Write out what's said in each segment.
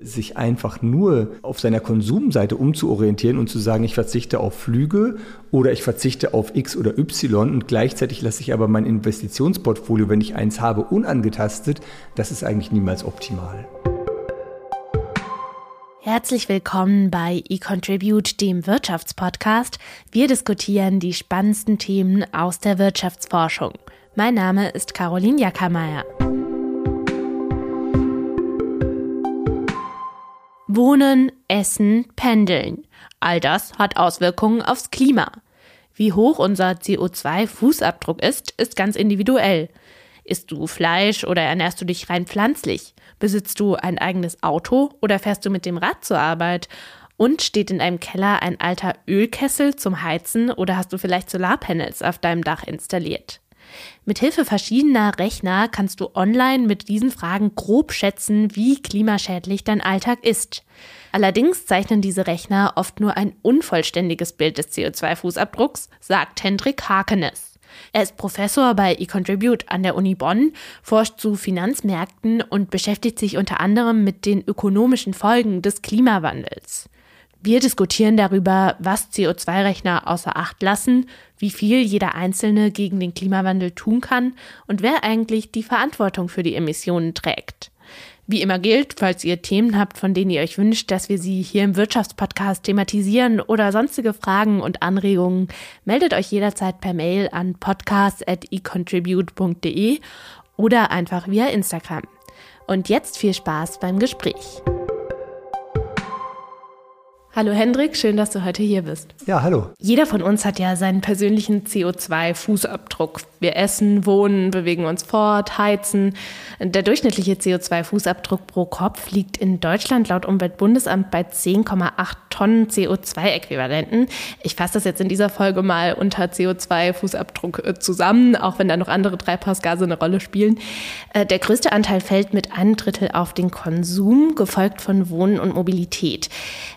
sich einfach nur auf seiner Konsumseite umzuorientieren und zu sagen, ich verzichte auf Flüge oder ich verzichte auf X oder Y und gleichzeitig lasse ich aber mein Investitionsportfolio, wenn ich eins habe, unangetastet, das ist eigentlich niemals optimal. Herzlich willkommen bei eContribute, dem Wirtschaftspodcast. Wir diskutieren die spannendsten Themen aus der Wirtschaftsforschung. Mein Name ist Caroline Jackermeier. Wohnen, Essen, Pendeln. All das hat Auswirkungen aufs Klima. Wie hoch unser CO2-Fußabdruck ist, ist ganz individuell. Isst du Fleisch oder ernährst du dich rein pflanzlich? Besitzt du ein eigenes Auto oder fährst du mit dem Rad zur Arbeit? Und steht in deinem Keller ein alter Ölkessel zum Heizen oder hast du vielleicht Solarpanels auf deinem Dach installiert? Mithilfe verschiedener Rechner kannst du online mit diesen Fragen grob schätzen, wie klimaschädlich dein Alltag ist. Allerdings zeichnen diese Rechner oft nur ein unvollständiges Bild des CO2-Fußabdrucks, sagt Hendrik Hakenes. Er ist Professor bei eContribute an der Uni Bonn, forscht zu Finanzmärkten und beschäftigt sich unter anderem mit den ökonomischen Folgen des Klimawandels. Wir diskutieren darüber, was CO2-Rechner außer Acht lassen, wie viel jeder Einzelne gegen den Klimawandel tun kann und wer eigentlich die Verantwortung für die Emissionen trägt. Wie immer gilt, falls ihr Themen habt, von denen ihr euch wünscht, dass wir sie hier im Wirtschaftspodcast thematisieren oder sonstige Fragen und Anregungen, meldet euch jederzeit per Mail an podcast.econtribute.de oder einfach via Instagram. Und jetzt viel Spaß beim Gespräch. Hallo Hendrik, schön, dass du heute hier bist. Ja, hallo. Jeder von uns hat ja seinen persönlichen CO2-Fußabdruck. Wir essen, wohnen, bewegen uns fort, heizen. Der durchschnittliche CO2-Fußabdruck pro Kopf liegt in Deutschland laut Umweltbundesamt bei 10,8 Tonnen CO2-Äquivalenten. Ich fasse das jetzt in dieser Folge mal unter CO2-Fußabdruck äh, zusammen, auch wenn da noch andere Treibhausgase eine Rolle spielen. Äh, der größte Anteil fällt mit einem Drittel auf den Konsum, gefolgt von Wohnen und Mobilität.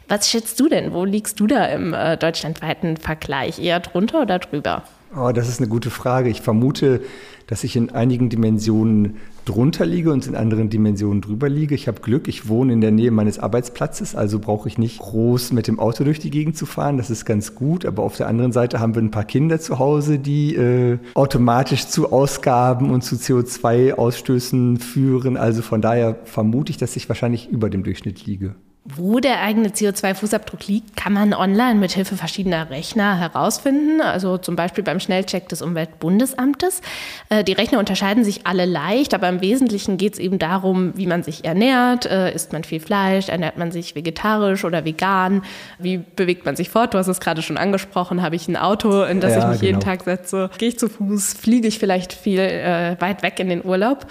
Was schätzt du denn? Wo liegst du da im äh, deutschlandweiten Vergleich? Eher drunter oder drüber? Oh, das ist eine gute Frage. Ich vermute, dass ich in einigen Dimensionen drunter liege und in anderen Dimensionen drüber liege. Ich habe Glück, ich wohne in der Nähe meines Arbeitsplatzes, also brauche ich nicht groß mit dem Auto durch die Gegend zu fahren. Das ist ganz gut. Aber auf der anderen Seite haben wir ein paar Kinder zu Hause, die äh, automatisch zu Ausgaben und zu CO2-Ausstößen führen. Also von daher vermute ich, dass ich wahrscheinlich über dem Durchschnitt liege. Wo der eigene CO2-Fußabdruck liegt, kann man online mit Hilfe verschiedener Rechner herausfinden, also zum Beispiel beim Schnellcheck des Umweltbundesamtes. Äh, die Rechner unterscheiden sich alle leicht, aber im Wesentlichen geht es eben darum, wie man sich ernährt. Äh, isst man viel Fleisch? Ernährt man sich vegetarisch oder vegan? Wie bewegt man sich fort? Du hast es gerade schon angesprochen. Habe ich ein Auto, in das ja, ich mich genau. jeden Tag setze? Gehe ich zu Fuß? Fliege ich vielleicht viel äh, weit weg in den Urlaub?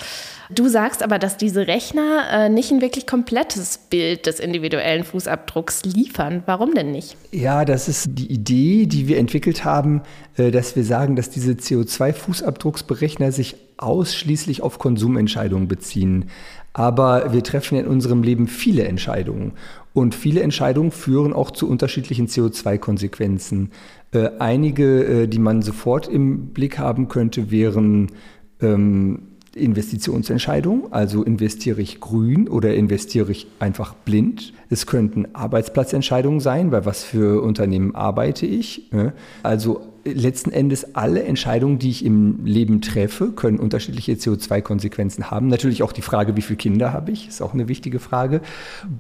Du sagst aber, dass diese Rechner äh, nicht ein wirklich komplettes Bild des individuellen Fußabdrucks liefern. Warum denn nicht? Ja, das ist die Idee, die wir entwickelt haben, äh, dass wir sagen, dass diese CO2-Fußabdrucksberechner sich ausschließlich auf Konsumentscheidungen beziehen. Aber wir treffen in unserem Leben viele Entscheidungen. Und viele Entscheidungen führen auch zu unterschiedlichen CO2-Konsequenzen. Äh, einige, äh, die man sofort im Blick haben könnte, wären ähm, Investitionsentscheidung, also investiere ich grün oder investiere ich einfach blind. Es könnten Arbeitsplatzentscheidungen sein, bei was für Unternehmen arbeite ich. Ne? Also letzten Endes alle Entscheidungen, die ich im Leben treffe, können unterschiedliche CO2-Konsequenzen haben. Natürlich auch die Frage, wie viele Kinder habe ich, ist auch eine wichtige Frage.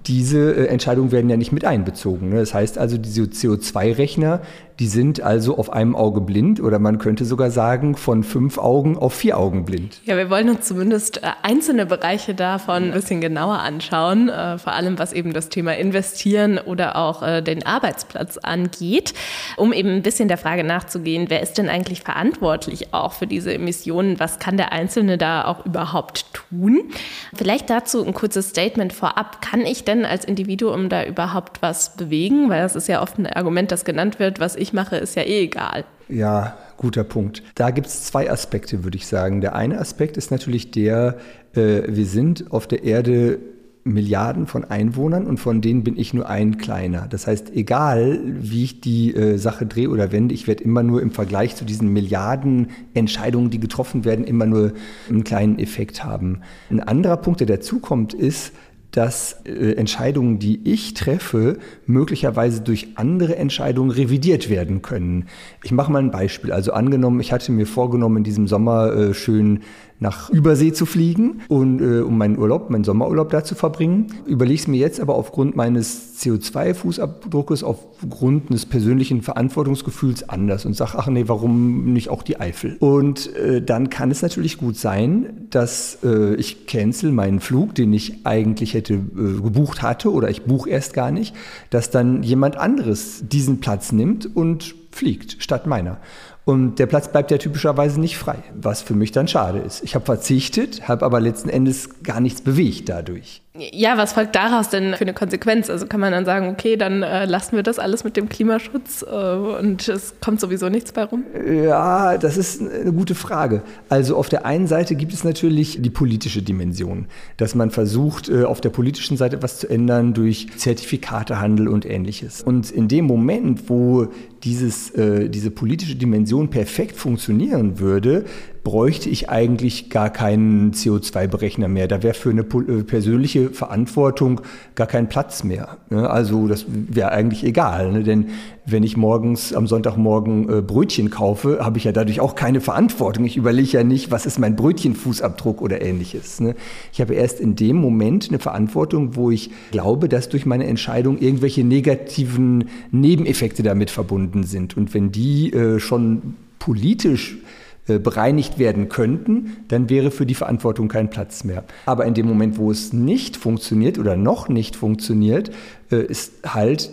Diese äh, Entscheidungen werden ja nicht mit einbezogen. Ne? Das heißt also, diese CO2-Rechner, die sind also auf einem Auge blind oder man könnte sogar sagen, von fünf Augen auf vier Augen blind. Ja, wir wollen uns zumindest äh, einzelne Bereiche davon ein bisschen genauer anschauen, äh, vor allem was eben das Thema Investieren oder auch den Arbeitsplatz angeht, um eben ein bisschen der Frage nachzugehen, wer ist denn eigentlich verantwortlich auch für diese Emissionen? Was kann der Einzelne da auch überhaupt tun? Vielleicht dazu ein kurzes Statement vorab. Kann ich denn als Individuum da überhaupt was bewegen? Weil das ist ja oft ein Argument, das genannt wird, was ich mache, ist ja eh egal. Ja, guter Punkt. Da gibt es zwei Aspekte, würde ich sagen. Der eine Aspekt ist natürlich der, äh, wir sind auf der Erde Milliarden von Einwohnern und von denen bin ich nur ein kleiner. Das heißt, egal wie ich die äh, Sache drehe oder wende, ich werde immer nur im Vergleich zu diesen Milliarden Entscheidungen, die getroffen werden, immer nur einen kleinen Effekt haben. Ein anderer Punkt, der dazukommt, ist, dass äh, Entscheidungen, die ich treffe, möglicherweise durch andere Entscheidungen revidiert werden können. Ich mache mal ein Beispiel. Also angenommen, ich hatte mir vorgenommen, in diesem Sommer äh, schön nach Übersee zu fliegen und äh, um meinen Urlaub, meinen Sommerurlaub da zu verbringen. Überlege es mir jetzt aber aufgrund meines CO2-Fußabdruckes, aufgrund des persönlichen Verantwortungsgefühls anders und sage, ach nee, warum nicht auch die Eifel? Und äh, dann kann es natürlich gut sein, dass äh, ich cancel meinen Flug, den ich eigentlich hätte äh, gebucht hatte oder ich buche erst gar nicht, dass dann jemand anderes diesen Platz nimmt und fliegt statt meiner. Und der Platz bleibt ja typischerweise nicht frei, was für mich dann schade ist. Ich habe verzichtet, habe aber letzten Endes gar nichts bewegt dadurch. Ja, was folgt daraus denn für eine Konsequenz? Also kann man dann sagen, okay, dann äh, lassen wir das alles mit dem Klimaschutz äh, und es kommt sowieso nichts bei rum? Ja, das ist eine gute Frage. Also auf der einen Seite gibt es natürlich die politische Dimension, dass man versucht, äh, auf der politischen Seite etwas zu ändern durch Zertifikatehandel und ähnliches. Und in dem Moment, wo dieses, äh, diese politische Dimension perfekt funktionieren würde, bräuchte ich eigentlich gar keinen CO2-Berechner mehr. Da wäre für eine äh, persönliche Verantwortung gar kein Platz mehr. Ne? Also das wäre eigentlich egal, ne? denn wenn ich morgens am Sonntagmorgen äh, Brötchen kaufe, habe ich ja dadurch auch keine Verantwortung. Ich überlege ja nicht, was ist mein Brötchenfußabdruck oder ähnliches. Ne? Ich habe erst in dem Moment eine Verantwortung, wo ich glaube, dass durch meine Entscheidung irgendwelche negativen Nebeneffekte damit verbunden sind. Und wenn die äh, schon politisch bereinigt werden könnten, dann wäre für die Verantwortung kein Platz mehr. Aber in dem Moment, wo es nicht funktioniert oder noch nicht funktioniert, äh, ist halt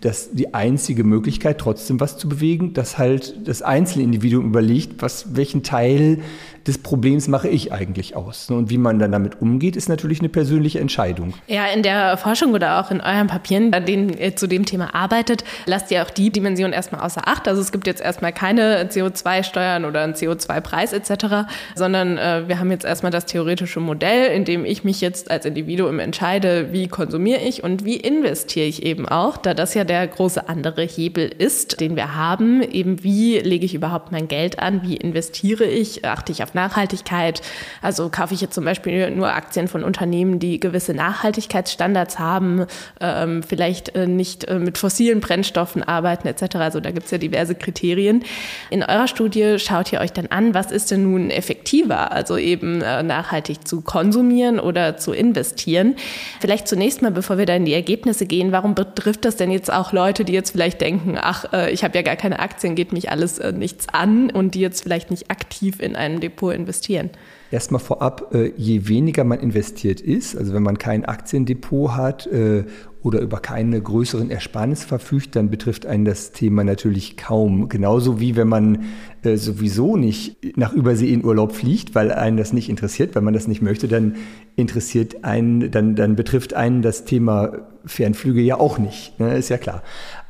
das die einzige Möglichkeit, trotzdem was zu bewegen, dass halt das einzelne Individuum überlegt, was, welchen Teil des Problems mache ich eigentlich aus. Und wie man dann damit umgeht, ist natürlich eine persönliche Entscheidung. Ja, in der Forschung oder auch in euren Papieren, an denen ihr zu dem Thema arbeitet, lasst ihr auch die Dimension erstmal außer Acht. Also es gibt jetzt erstmal keine CO2-Steuern oder einen CO2-Preis etc., sondern äh, wir haben jetzt erstmal das theoretische Modell, in dem ich mich jetzt als Individuum entscheide, wie konsumiere ich und wie investiere investiere ich eben auch, da das ja der große andere Hebel ist, den wir haben. Eben wie lege ich überhaupt mein Geld an? Wie investiere ich? Achte ich auf Nachhaltigkeit? Also kaufe ich jetzt zum Beispiel nur Aktien von Unternehmen, die gewisse Nachhaltigkeitsstandards haben, ähm, vielleicht äh, nicht äh, mit fossilen Brennstoffen arbeiten etc. Also da gibt es ja diverse Kriterien. In eurer Studie schaut ihr euch dann an, was ist denn nun effektiver? Also eben äh, nachhaltig zu konsumieren oder zu investieren. Vielleicht zunächst mal, bevor wir da in die Ergebnisse gehen, warum betrifft das denn jetzt auch Leute, die jetzt vielleicht denken, ach, äh, ich habe ja gar keine Aktien, geht mich alles äh, nichts an und die jetzt vielleicht nicht aktiv in einem Depot investieren? Erstmal vorab, äh, je weniger man investiert ist, also wenn man kein Aktiendepot hat äh, oder über keine größeren Ersparnisse verfügt, dann betrifft einen das Thema natürlich kaum. Genauso wie wenn man äh, sowieso nicht nach Übersee in Urlaub fliegt, weil einen das nicht interessiert, weil man das nicht möchte, dann interessiert einen, dann, dann betrifft einen das Thema Fernflüge ja auch nicht, ne? ist ja klar.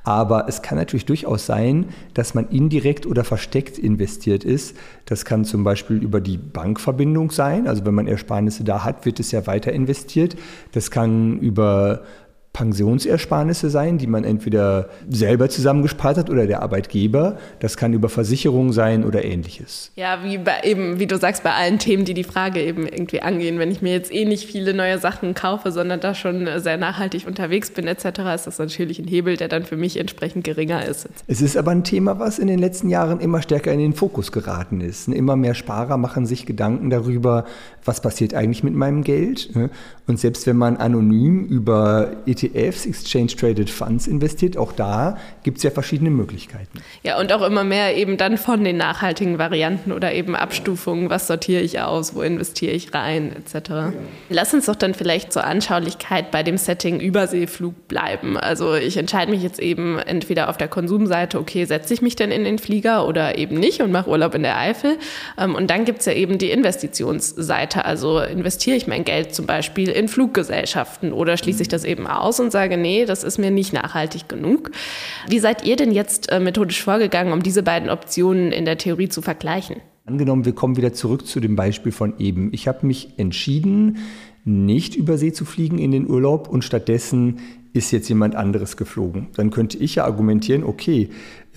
Aber es kann natürlich durchaus sein, dass man indirekt oder versteckt investiert ist. Das kann zum Beispiel über die Bankverbindung sein. Also wenn man Ersparnisse da hat, wird es ja weiter investiert. Das kann über Pensionsersparnisse sein, die man entweder selber zusammengespart hat oder der Arbeitgeber. Das kann über Versicherung sein oder ähnliches. Ja, wie bei eben, wie du sagst, bei allen Themen, die die Frage eben irgendwie angehen. Wenn ich mir jetzt eh nicht viele neue Sachen kaufe, sondern da schon sehr nachhaltig unterwegs bin etc., ist das natürlich ein Hebel, der dann für mich entsprechend geringer ist. Es ist aber ein Thema, was in den letzten Jahren immer stärker in den Fokus geraten ist. Immer mehr Sparer machen sich Gedanken darüber, was passiert eigentlich mit meinem Geld. Ne? Und selbst wenn man anonym über ETFs, Exchange Traded Funds, investiert, auch da gibt es ja verschiedene Möglichkeiten. Ja, und auch immer mehr eben dann von den nachhaltigen Varianten oder eben Abstufungen, was sortiere ich aus, wo investiere ich rein, etc. Lass uns doch dann vielleicht zur Anschaulichkeit bei dem Setting Überseeflug bleiben. Also ich entscheide mich jetzt eben entweder auf der Konsumseite, okay, setze ich mich denn in den Flieger oder eben nicht und mache Urlaub in der Eifel. Ähm, und dann gibt es ja eben die Investitionsseite. Also investiere ich mein Geld zum Beispiel in Fluggesellschaften oder schließe ich das eben aus und sage, nee, das ist mir nicht nachhaltig genug. Wie seid ihr denn jetzt äh, methodisch vorgegangen, um diese beiden Optionen in der Theorie zu vergleichen? Angenommen, wir kommen wieder zurück zu dem Beispiel von eben. Ich habe mich entschieden, nicht über See zu fliegen in den Urlaub und stattdessen ist jetzt jemand anderes geflogen. Dann könnte ich ja argumentieren, okay,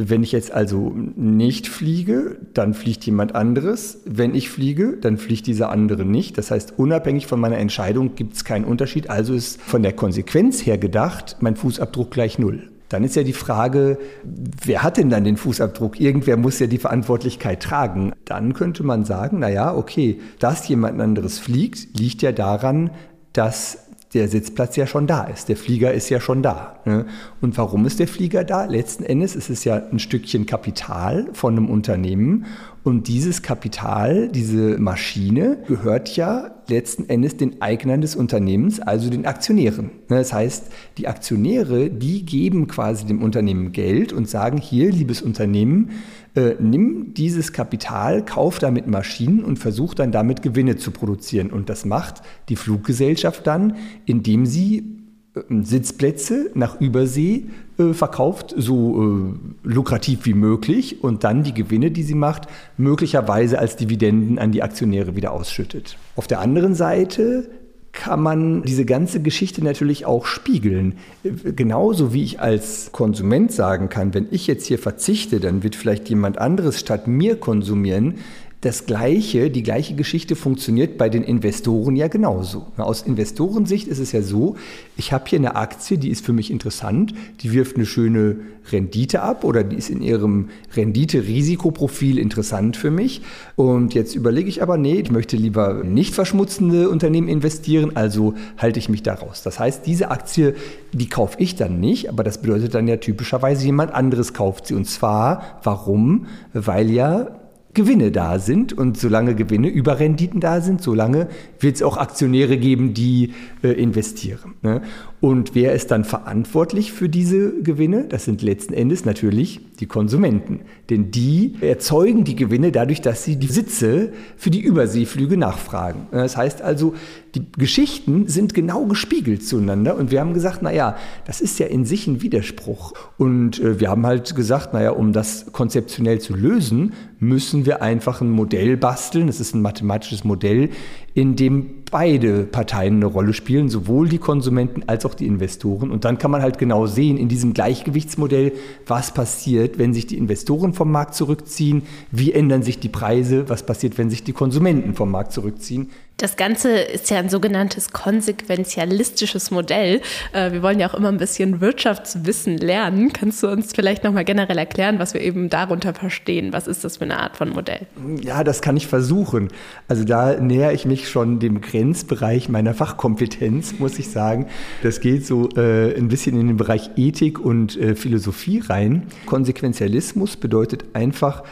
wenn ich jetzt also nicht fliege, dann fliegt jemand anderes. Wenn ich fliege, dann fliegt dieser andere nicht. Das heißt, unabhängig von meiner Entscheidung gibt es keinen Unterschied. Also ist von der Konsequenz her gedacht mein Fußabdruck gleich null. Dann ist ja die Frage, wer hat denn dann den Fußabdruck? Irgendwer muss ja die Verantwortlichkeit tragen. Dann könnte man sagen, na ja, okay, dass jemand anderes fliegt, liegt ja daran, dass der Sitzplatz ja schon da ist. Der Flieger ist ja schon da. Ne? Und warum ist der Flieger da? Letzten Endes ist es ja ein Stückchen Kapital von einem Unternehmen. Und dieses Kapital, diese Maschine, gehört ja letzten Endes den Eignern des Unternehmens, also den Aktionären. Ne? Das heißt, die Aktionäre, die geben quasi dem Unternehmen Geld und sagen, hier, liebes Unternehmen, äh, nimm dieses Kapital, kauf damit Maschinen und versuch dann damit Gewinne zu produzieren. Und das macht die Fluggesellschaft dann, indem sie äh, Sitzplätze nach Übersee äh, verkauft, so äh, lukrativ wie möglich und dann die Gewinne, die sie macht, möglicherweise als Dividenden an die Aktionäre wieder ausschüttet. Auf der anderen Seite kann man diese ganze Geschichte natürlich auch spiegeln. Genauso wie ich als Konsument sagen kann, wenn ich jetzt hier verzichte, dann wird vielleicht jemand anderes statt mir konsumieren das Gleiche, die gleiche Geschichte funktioniert bei den Investoren ja genauso. Aus Investorensicht ist es ja so, ich habe hier eine Aktie, die ist für mich interessant, die wirft eine schöne Rendite ab oder die ist in ihrem Rendite-Risikoprofil interessant für mich. Und jetzt überlege ich aber, nee, ich möchte lieber nicht verschmutzende Unternehmen investieren, also halte ich mich daraus. Das heißt, diese Aktie, die kaufe ich dann nicht, aber das bedeutet dann ja typischerweise jemand anderes kauft sie. Und zwar, warum? Weil ja Gewinne da sind und solange Gewinne über Renditen da sind, solange wird es auch Aktionäre geben, die äh, investieren. Ne? Und wer ist dann verantwortlich für diese Gewinne? Das sind letzten Endes natürlich die Konsumenten. Denn die erzeugen die Gewinne dadurch, dass sie die Sitze für die Überseeflüge nachfragen. Das heißt also, die Geschichten sind genau gespiegelt zueinander und wir haben gesagt, naja, das ist ja in sich ein Widerspruch. Und äh, wir haben halt gesagt, naja, um das konzeptionell zu lösen, müssen wir einfach ein Modell basteln. Das ist ein mathematisches Modell, in dem beide Parteien eine Rolle spielen, sowohl die Konsumenten als auch die Investoren. Und dann kann man halt genau sehen in diesem Gleichgewichtsmodell, was passiert, wenn sich die Investoren vom Markt zurückziehen, wie ändern sich die Preise, was passiert, wenn sich die Konsumenten vom Markt zurückziehen. Das Ganze ist ja ein sogenanntes konsequenzialistisches Modell. Äh, wir wollen ja auch immer ein bisschen Wirtschaftswissen lernen. Kannst du uns vielleicht nochmal generell erklären, was wir eben darunter verstehen? Was ist das für eine Art von Modell? Ja, das kann ich versuchen. Also da nähere ich mich schon dem Grenzbereich meiner Fachkompetenz, muss ich sagen. Das geht so äh, ein bisschen in den Bereich Ethik und äh, Philosophie rein. Konsequenzialismus bedeutet einfach,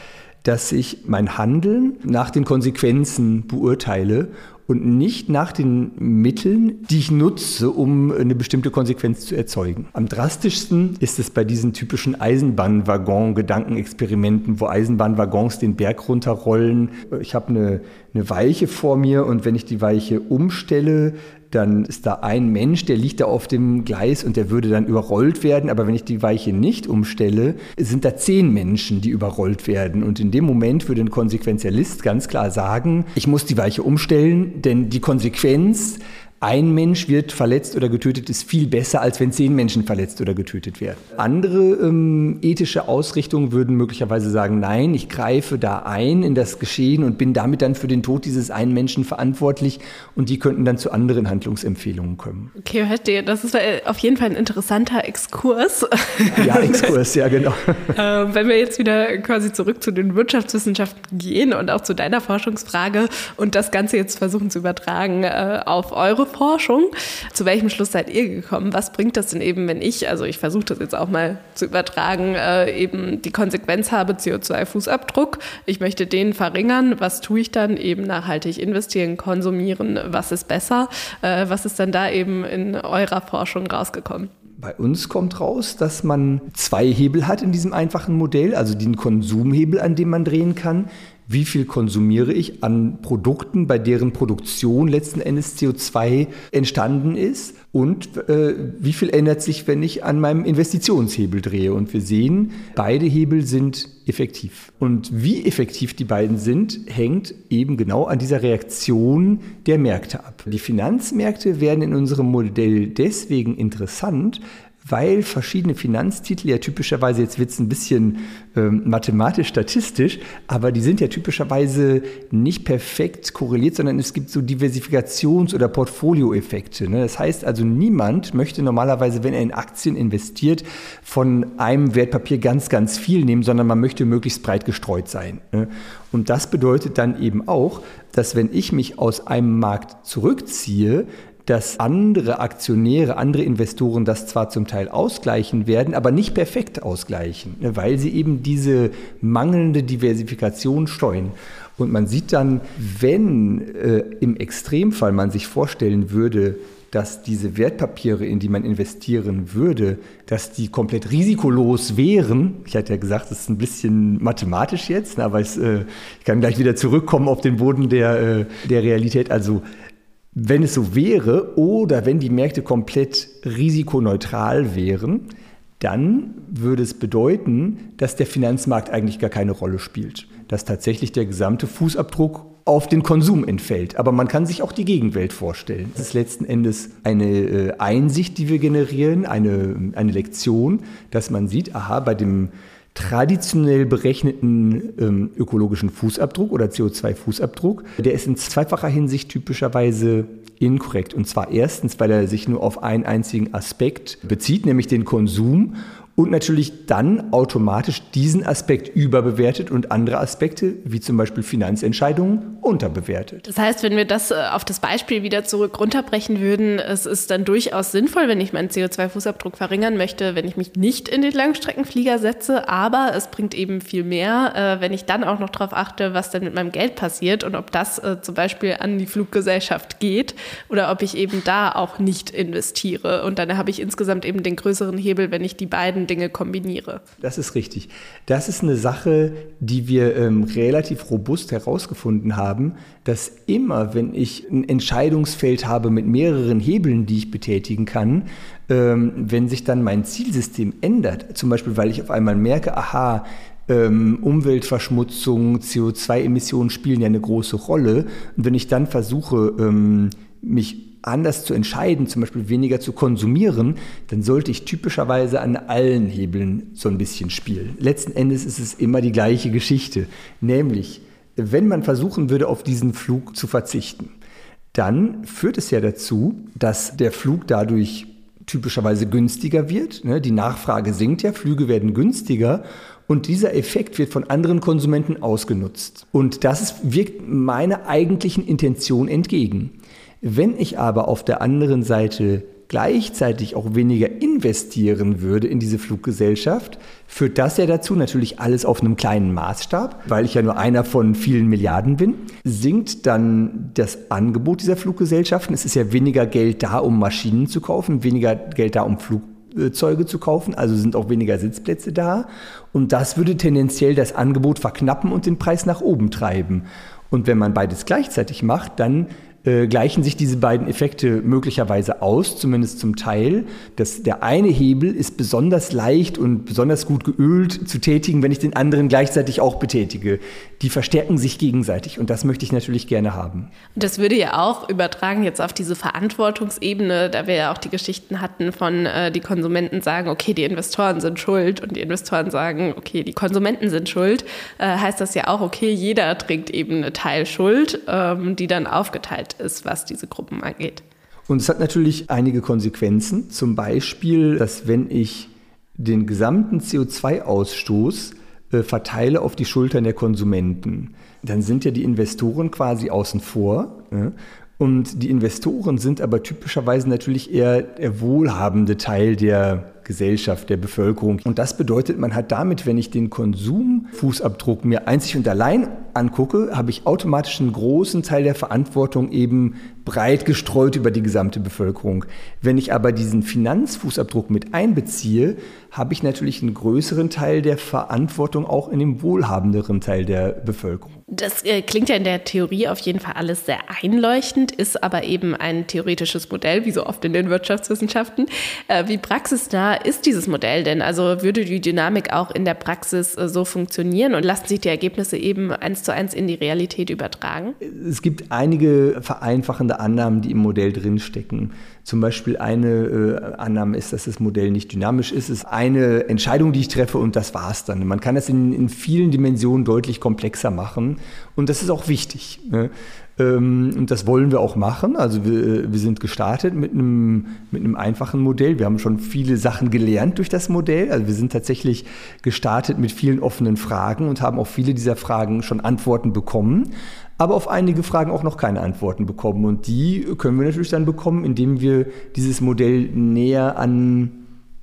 dass ich mein Handeln nach den Konsequenzen beurteile und nicht nach den Mitteln, die ich nutze, um eine bestimmte Konsequenz zu erzeugen. Am drastischsten ist es bei diesen typischen Eisenbahnwaggon-Gedankenexperimenten, wo Eisenbahnwaggons den Berg runterrollen. Ich habe eine, eine Weiche vor mir und wenn ich die Weiche umstelle, dann ist da ein Mensch, der liegt da auf dem Gleis und der würde dann überrollt werden. Aber wenn ich die Weiche nicht umstelle, sind da zehn Menschen, die überrollt werden. Und in dem Moment würde ein Konsequenzialist ganz klar sagen, ich muss die Weiche umstellen, denn die Konsequenz ein Mensch wird verletzt oder getötet, ist viel besser, als wenn zehn Menschen verletzt oder getötet werden. Andere ähm, ethische Ausrichtungen würden möglicherweise sagen, nein, ich greife da ein in das Geschehen und bin damit dann für den Tod dieses einen Menschen verantwortlich und die könnten dann zu anderen Handlungsempfehlungen kommen. Okay, verstehe. Das ist äh, auf jeden Fall ein interessanter Exkurs. Ja, Exkurs, ja, genau. ähm, wenn wir jetzt wieder quasi zurück zu den Wirtschaftswissenschaften gehen und auch zu deiner Forschungsfrage und das Ganze jetzt versuchen zu übertragen äh, auf eure Forschung. Zu welchem Schluss seid ihr gekommen? Was bringt das denn eben, wenn ich, also ich versuche das jetzt auch mal zu übertragen, äh, eben die Konsequenz habe, CO2-Fußabdruck, ich möchte den verringern, was tue ich dann? Eben nachhaltig investieren, konsumieren, was ist besser? Äh, was ist dann da eben in eurer Forschung rausgekommen? Bei uns kommt raus, dass man zwei Hebel hat in diesem einfachen Modell, also den Konsumhebel, an dem man drehen kann, wie viel konsumiere ich an Produkten, bei deren Produktion letzten Endes CO2 entstanden ist und äh, wie viel ändert sich, wenn ich an meinem Investitionshebel drehe. Und wir sehen, beide Hebel sind effektiv. Und wie effektiv die beiden sind, hängt eben genau an dieser Reaktion der Märkte ab. Die Finanzmärkte werden in unserem Modell deswegen interessant, weil verschiedene Finanztitel ja typischerweise, jetzt wird es ein bisschen ähm, mathematisch-statistisch, aber die sind ja typischerweise nicht perfekt korreliert, sondern es gibt so Diversifikations- oder Portfolioeffekte. Ne? Das heißt also, niemand möchte normalerweise, wenn er in Aktien investiert, von einem Wertpapier ganz, ganz viel nehmen, sondern man möchte möglichst breit gestreut sein. Ne? Und das bedeutet dann eben auch, dass wenn ich mich aus einem Markt zurückziehe, dass andere Aktionäre, andere Investoren das zwar zum Teil ausgleichen werden, aber nicht perfekt ausgleichen, ne, weil sie eben diese mangelnde Diversifikation steuern. Und man sieht dann, wenn äh, im Extremfall man sich vorstellen würde, dass diese Wertpapiere, in die man investieren würde, dass die komplett risikolos wären. Ich hatte ja gesagt, das ist ein bisschen mathematisch jetzt, ne, aber es, äh, ich kann gleich wieder zurückkommen auf den Boden der, äh, der Realität. Also wenn es so wäre oder wenn die Märkte komplett risikoneutral wären, dann würde es bedeuten, dass der Finanzmarkt eigentlich gar keine Rolle spielt. Dass tatsächlich der gesamte Fußabdruck auf den Konsum entfällt. Aber man kann sich auch die Gegenwelt vorstellen. Es ist letzten Endes eine äh, Einsicht, die wir generieren, eine, eine Lektion, dass man sieht, aha, bei dem traditionell berechneten ähm, ökologischen Fußabdruck oder CO2-Fußabdruck, der ist in zweifacher Hinsicht typischerweise inkorrekt. Und zwar erstens, weil er sich nur auf einen einzigen Aspekt bezieht, nämlich den Konsum und natürlich dann automatisch diesen Aspekt überbewertet und andere Aspekte, wie zum Beispiel Finanzentscheidungen, unterbewertet. Das heißt, wenn wir das äh, auf das Beispiel wieder zurück runterbrechen würden, es ist dann durchaus sinnvoll, wenn ich meinen CO2-Fußabdruck verringern möchte, wenn ich mich nicht in den Langstreckenflieger setze, aber es bringt eben viel mehr, äh, wenn ich dann auch noch darauf achte, was denn mit meinem Geld passiert und ob das äh, zum Beispiel an die Fluggesellschaft geht oder ob ich eben da auch nicht investiere. Und dann habe ich insgesamt eben den größeren Hebel, wenn ich die beiden Dinge kombiniere. Das ist richtig. Das ist eine Sache, die wir ähm, relativ robust herausgefunden haben, dass immer, wenn ich ein Entscheidungsfeld habe mit mehreren Hebeln, die ich betätigen kann, ähm, wenn sich dann mein Zielsystem ändert, zum Beispiel weil ich auf einmal merke, aha, ähm, Umweltverschmutzung, CO2-Emissionen spielen ja eine große Rolle. Und wenn ich dann versuche, ähm, mich anders zu entscheiden, zum Beispiel weniger zu konsumieren, dann sollte ich typischerweise an allen Hebeln so ein bisschen spielen. Letzten Endes ist es immer die gleiche Geschichte, nämlich wenn man versuchen würde, auf diesen Flug zu verzichten, dann führt es ja dazu, dass der Flug dadurch typischerweise günstiger wird. Ne? Die Nachfrage sinkt ja, Flüge werden günstiger und dieser Effekt wird von anderen Konsumenten ausgenutzt. Und das wirkt meiner eigentlichen Intention entgegen. Wenn ich aber auf der anderen Seite gleichzeitig auch weniger investieren würde in diese Fluggesellschaft, führt das ja dazu, natürlich alles auf einem kleinen Maßstab, weil ich ja nur einer von vielen Milliarden bin, sinkt dann das Angebot dieser Fluggesellschaften. Es ist ja weniger Geld da, um Maschinen zu kaufen, weniger Geld da, um Flugzeuge zu kaufen, also sind auch weniger Sitzplätze da. Und das würde tendenziell das Angebot verknappen und den Preis nach oben treiben. Und wenn man beides gleichzeitig macht, dann äh, gleichen sich diese beiden Effekte möglicherweise aus, zumindest zum Teil. Das, der eine Hebel ist besonders leicht und besonders gut geölt zu tätigen, wenn ich den anderen gleichzeitig auch betätige. Die verstärken sich gegenseitig und das möchte ich natürlich gerne haben. Das würde ja auch übertragen jetzt auf diese Verantwortungsebene, da wir ja auch die Geschichten hatten von äh, die Konsumenten sagen, okay, die Investoren sind schuld und die Investoren sagen, okay, die Konsumenten sind schuld, äh, heißt das ja auch, okay, jeder trägt eben eine Teilschuld, ähm, die dann aufgeteilt Möglichkeit ist, was diese Gruppen angeht. Und es hat natürlich einige Konsequenzen. Zum Beispiel, dass wenn ich den gesamten CO2-Ausstoß äh, verteile auf die Schultern der Konsumenten, dann sind ja die Investoren quasi außen vor. Ja? Und die Investoren sind aber typischerweise natürlich eher der wohlhabende Teil der Gesellschaft, der Bevölkerung. Und das bedeutet, man hat damit, wenn ich den Konsumfußabdruck mir einzig und allein angucke, habe ich automatisch einen großen Teil der Verantwortung eben breit gestreut über die gesamte Bevölkerung. Wenn ich aber diesen Finanzfußabdruck mit einbeziehe, habe ich natürlich einen größeren Teil der Verantwortung auch in dem wohlhabenderen Teil der Bevölkerung. Das äh, klingt ja in der Theorie auf jeden Fall alles sehr einleuchtend, ist aber eben ein theoretisches Modell, wie so oft in den Wirtschaftswissenschaften. Äh, wie praxisnah ist dieses Modell denn? Also würde die Dynamik auch in der Praxis äh, so funktionieren und lassen sich die Ergebnisse eben eins zu eins in die Realität übertragen? Es gibt einige vereinfachende Annahmen, die im Modell drinstecken. Zum Beispiel eine äh, Annahme ist, dass das Modell nicht dynamisch ist. Es ist eine Entscheidung, die ich treffe und das war's dann. Man kann es in, in vielen Dimensionen deutlich komplexer machen und das ist auch wichtig. Ne? Ähm, und das wollen wir auch machen. Also wir, wir sind gestartet mit einem, mit einem einfachen Modell. Wir haben schon viele Sachen gelernt durch das Modell. Also wir sind tatsächlich gestartet mit vielen offenen Fragen und haben auf viele dieser Fragen schon Antworten bekommen aber auf einige Fragen auch noch keine Antworten bekommen. Und die können wir natürlich dann bekommen, indem wir dieses Modell näher an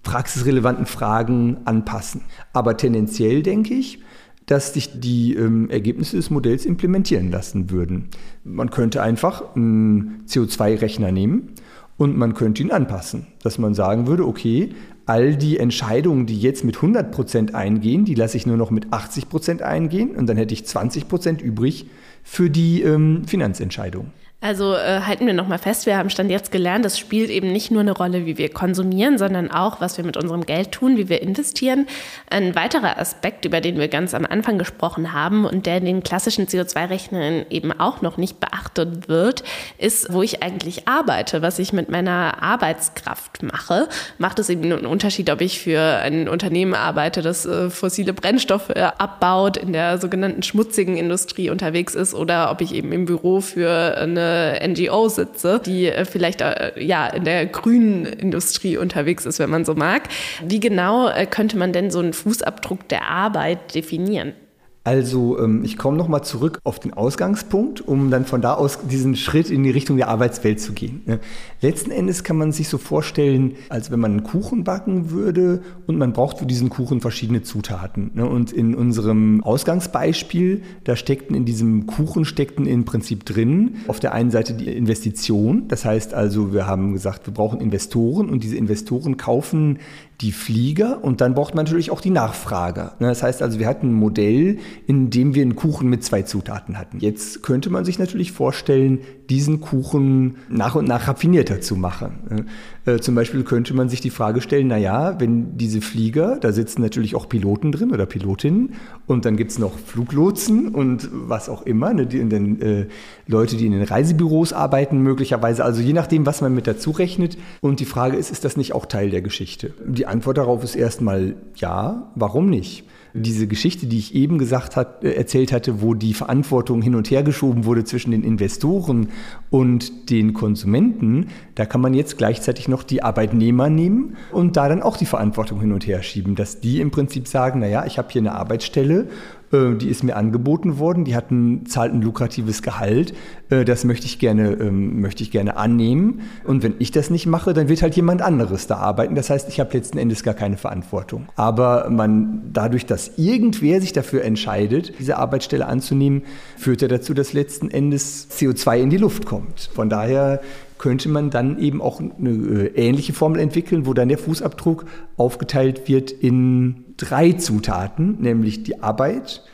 praxisrelevanten Fragen anpassen. Aber tendenziell denke ich, dass sich die ähm, Ergebnisse des Modells implementieren lassen würden. Man könnte einfach einen CO2-Rechner nehmen und man könnte ihn anpassen, dass man sagen würde, okay, all die Entscheidungen, die jetzt mit 100 Prozent eingehen, die lasse ich nur noch mit 80 Prozent eingehen und dann hätte ich 20 Prozent übrig für die ähm, Finanzentscheidung. Also äh, halten wir nochmal fest, wir haben Stand jetzt gelernt, es spielt eben nicht nur eine Rolle, wie wir konsumieren, sondern auch, was wir mit unserem Geld tun, wie wir investieren. Ein weiterer Aspekt, über den wir ganz am Anfang gesprochen haben und der in den klassischen CO2-Rechnern eben auch noch nicht beachtet wird, ist, wo ich eigentlich arbeite, was ich mit meiner Arbeitskraft mache. Macht es eben einen Unterschied, ob ich für ein Unternehmen arbeite, das äh, fossile Brennstoffe abbaut, in der sogenannten schmutzigen Industrie unterwegs ist oder ob ich eben im Büro für eine NGO sitze, die äh, vielleicht äh, ja in der grünen Industrie unterwegs ist, wenn man so mag. Wie genau äh, könnte man denn so einen Fußabdruck der Arbeit definieren? Also ähm, ich komme nochmal zurück auf den Ausgangspunkt, um dann von da aus diesen Schritt in die Richtung der Arbeitswelt zu gehen. Letzten Endes kann man sich so vorstellen, als wenn man einen Kuchen backen würde und man braucht für diesen Kuchen verschiedene Zutaten. Ne? Und in unserem Ausgangsbeispiel, da steckten in diesem Kuchen steckten im Prinzip drin auf der einen Seite die Investition. Das heißt also, wir haben gesagt, wir brauchen Investoren und diese Investoren kaufen die Flieger und dann braucht man natürlich auch die Nachfrage. Ne, das heißt also, wir hatten ein Modell, in dem wir einen Kuchen mit zwei Zutaten hatten. Jetzt könnte man sich natürlich vorstellen, diesen Kuchen nach und nach raffinierter zu machen. Äh, zum Beispiel könnte man sich die Frage stellen, na ja, wenn diese Flieger, da sitzen natürlich auch Piloten drin oder Pilotinnen und dann gibt es noch Fluglotsen und was auch immer, ne, die, den, äh, Leute, die in den Reisebüros arbeiten möglicherweise, also je nachdem, was man mit dazu rechnet. Und die Frage ist, ist das nicht auch Teil der Geschichte? Die Antwort darauf ist erstmal ja, warum nicht? Diese Geschichte, die ich eben gesagt hat, äh, erzählt hatte, wo die Verantwortung hin und her geschoben wurde zwischen den Investoren und den Konsumenten, da kann man jetzt gleichzeitig noch die Arbeitnehmer nehmen und da dann auch die Verantwortung hin und her schieben, dass die im Prinzip sagen, naja, ich habe hier eine Arbeitsstelle die ist mir angeboten worden, die hat ein, zahlt ein lukratives Gehalt, äh, das möchte ich, gerne, ähm, möchte ich gerne annehmen. Und wenn ich das nicht mache, dann wird halt jemand anderes da arbeiten. Das heißt, ich habe letzten Endes gar keine Verantwortung. Aber man, dadurch, dass irgendwer sich dafür entscheidet, diese Arbeitsstelle anzunehmen, führt er dazu, dass letzten Endes CO2 in die Luft kommt. Von daher könnte man dann eben auch eine äh, ähnliche Formel entwickeln, wo dann der Fußabdruck aufgeteilt wird in drei Zutaten, nämlich die Arbeit,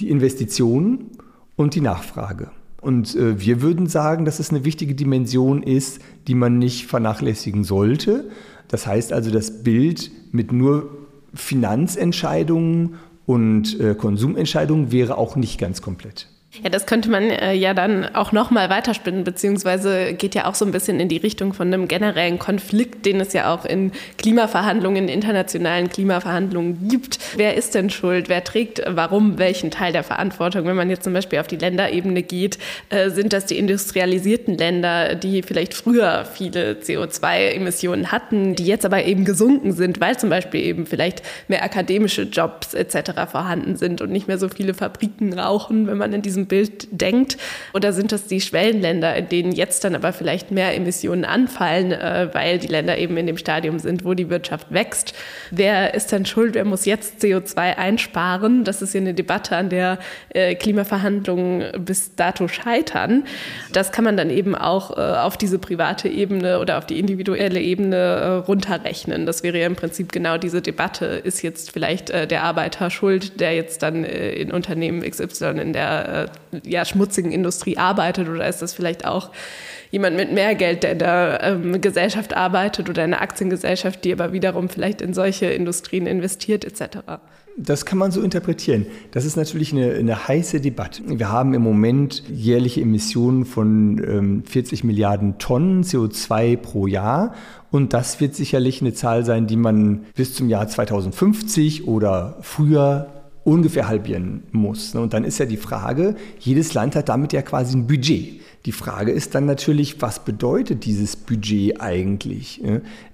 die Investitionen und die Nachfrage. Und äh, wir würden sagen, dass es eine wichtige Dimension ist, die man nicht vernachlässigen sollte. Das heißt also, das Bild mit nur Finanzentscheidungen und äh, Konsumentscheidungen wäre auch nicht ganz komplett. Ja, das könnte man äh, ja dann auch nochmal weiterspinnen, beziehungsweise geht ja auch so ein bisschen in die Richtung von einem generellen Konflikt, den es ja auch in Klimaverhandlungen, internationalen Klimaverhandlungen gibt. Wer ist denn schuld? Wer trägt warum welchen Teil der Verantwortung? Wenn man jetzt zum Beispiel auf die Länderebene geht, äh, sind das die industrialisierten Länder, die vielleicht früher viele CO2-Emissionen hatten, die jetzt aber eben gesunken sind, weil zum Beispiel eben vielleicht mehr akademische Jobs etc. vorhanden sind und nicht mehr so viele Fabriken rauchen, wenn man in diesem Bild denkt? Oder sind das die Schwellenländer, in denen jetzt dann aber vielleicht mehr Emissionen anfallen, äh, weil die Länder eben in dem Stadium sind, wo die Wirtschaft wächst? Wer ist denn schuld? Wer muss jetzt CO2 einsparen? Das ist ja eine Debatte, an der äh, Klimaverhandlungen bis dato scheitern. Das kann man dann eben auch äh, auf diese private Ebene oder auf die individuelle Ebene runterrechnen. Das wäre ja im Prinzip genau diese Debatte. Ist jetzt vielleicht der Arbeiter schuld, der jetzt dann in Unternehmen XY in der ja, schmutzigen Industrie arbeitet oder ist das vielleicht auch jemand mit mehr Geld, der in der ähm, Gesellschaft arbeitet oder eine Aktiengesellschaft, die aber wiederum vielleicht in solche Industrien investiert etc. Das kann man so interpretieren. Das ist natürlich eine, eine heiße Debatte. Wir haben im Moment jährliche Emissionen von ähm, 40 Milliarden Tonnen CO2 pro Jahr. Und das wird sicherlich eine Zahl sein, die man bis zum Jahr 2050 oder früher ungefähr halbieren muss. Und dann ist ja die Frage, jedes Land hat damit ja quasi ein Budget. Die Frage ist dann natürlich, was bedeutet dieses Budget eigentlich?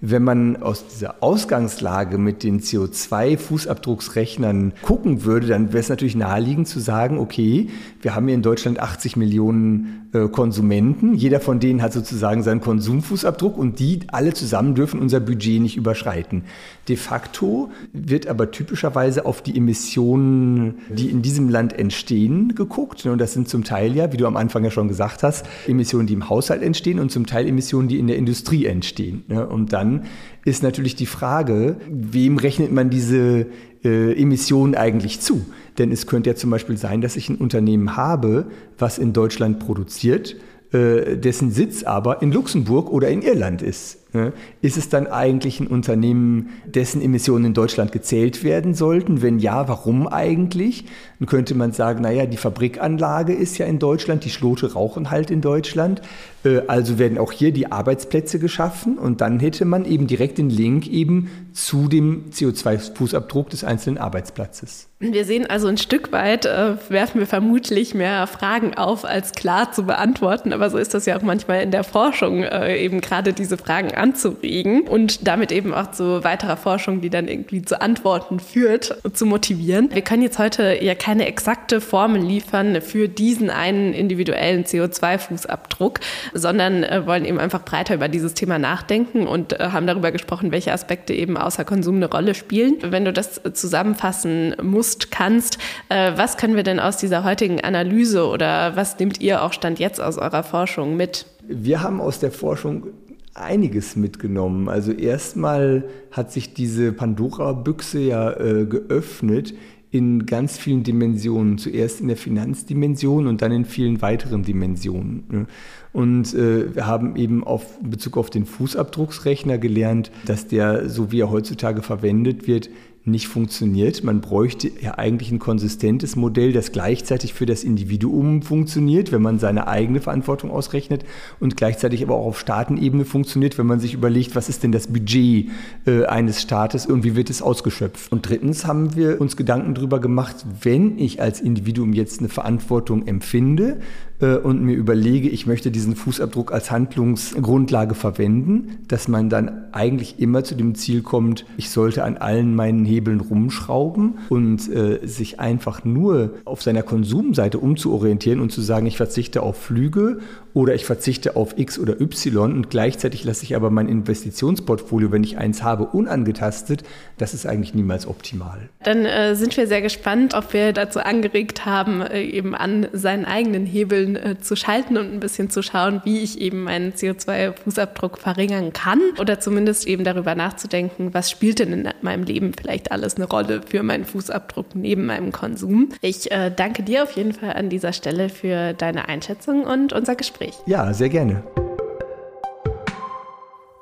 Wenn man aus dieser Ausgangslage mit den CO2-Fußabdrucksrechnern gucken würde, dann wäre es natürlich naheliegend zu sagen, okay, wir haben hier in Deutschland 80 Millionen äh, Konsumenten, jeder von denen hat sozusagen seinen Konsumfußabdruck und die alle zusammen dürfen unser Budget nicht überschreiten. De facto wird aber typischerweise auf die Emissionen, die in diesem Land entstehen, geguckt. Und das sind zum Teil ja, wie du am Anfang ja schon gesagt hast, Emissionen, die im Haushalt entstehen und zum Teil Emissionen, die in der Industrie entstehen. Und dann ist natürlich die Frage, wem rechnet man diese äh, Emissionen eigentlich zu? Denn es könnte ja zum Beispiel sein, dass ich ein Unternehmen habe, was in Deutschland produziert, äh, dessen Sitz aber in Luxemburg oder in Irland ist. Ne? Ist es dann eigentlich ein Unternehmen, dessen Emissionen in Deutschland gezählt werden sollten? Wenn ja, warum eigentlich? Dann könnte man sagen, naja, die Fabrikanlage ist ja in Deutschland, die Schlote rauchen halt in Deutschland. Äh, also werden auch hier die Arbeitsplätze geschaffen und dann hätte man eben direkt den Link eben zu dem CO2-Fußabdruck des einzelnen Arbeitsplatzes. Wir sehen also ein Stück weit, äh, werfen wir vermutlich mehr Fragen auf, als klar zu beantworten. Aber so ist das ja auch manchmal in der Forschung, äh, eben gerade diese Fragen anzuregen und damit eben auch zu weiterer Forschung, die dann irgendwie zu Antworten führt, zu motivieren. Wir können jetzt heute ja keine exakte Formel liefern für diesen einen individuellen CO2-Fußabdruck, sondern äh, wollen eben einfach breiter über dieses Thema nachdenken und äh, haben darüber gesprochen, welche Aspekte eben außer Konsum eine Rolle spielen. Wenn du das zusammenfassen musst, kannst, äh, was können wir denn aus dieser heutigen Analyse oder was nehmt ihr auch Stand jetzt aus eurer Forschung mit? Wir haben aus der Forschung einiges mitgenommen. Also erstmal hat sich diese Pandora-Büchse ja äh, geöffnet in ganz vielen Dimensionen. Zuerst in der Finanzdimension und dann in vielen weiteren Dimensionen. Ne? Und äh, wir haben eben auf in Bezug auf den Fußabdrucksrechner gelernt, dass der, so wie er heutzutage verwendet wird, nicht funktioniert. Man bräuchte ja eigentlich ein konsistentes Modell, das gleichzeitig für das Individuum funktioniert, wenn man seine eigene Verantwortung ausrechnet und gleichzeitig aber auch auf Staatenebene funktioniert, wenn man sich überlegt, was ist denn das Budget äh, eines Staates und wie wird es ausgeschöpft. Und drittens haben wir uns Gedanken darüber gemacht, wenn ich als Individuum jetzt eine Verantwortung empfinde äh, und mir überlege, ich möchte diesen Fußabdruck als Handlungsgrundlage verwenden, dass man dann eigentlich immer zu dem Ziel kommt, ich sollte an allen meinen Hebeln rumschrauben und äh, sich einfach nur auf seiner Konsumseite umzuorientieren und zu sagen, ich verzichte auf Flüge oder ich verzichte auf X oder Y und gleichzeitig lasse ich aber mein Investitionsportfolio, wenn ich eins habe, unangetastet, das ist eigentlich niemals optimal. Dann äh, sind wir sehr gespannt, ob wir dazu angeregt haben, äh, eben an seinen eigenen Hebeln äh, zu schalten und ein bisschen zu schauen, wie ich eben meinen CO2-Fußabdruck verringern kann oder zumindest eben darüber nachzudenken, was spielt denn in meinem Leben vielleicht vielleicht alles eine Rolle für meinen Fußabdruck neben meinem Konsum. Ich äh, danke dir auf jeden Fall an dieser Stelle für deine Einschätzung und unser Gespräch. Ja, sehr gerne.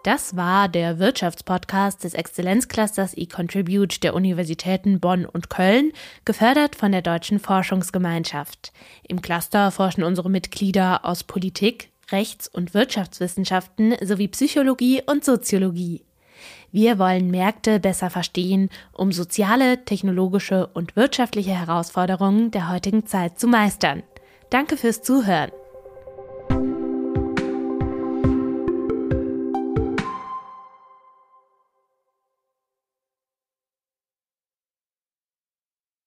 Das war der Wirtschaftspodcast des Exzellenzclusters eContribute der Universitäten Bonn und Köln, gefördert von der Deutschen Forschungsgemeinschaft. Im Cluster forschen unsere Mitglieder aus Politik, Rechts- und Wirtschaftswissenschaften sowie Psychologie und Soziologie. Wir wollen Märkte besser verstehen, um soziale, technologische und wirtschaftliche Herausforderungen der heutigen Zeit zu meistern. Danke fürs Zuhören.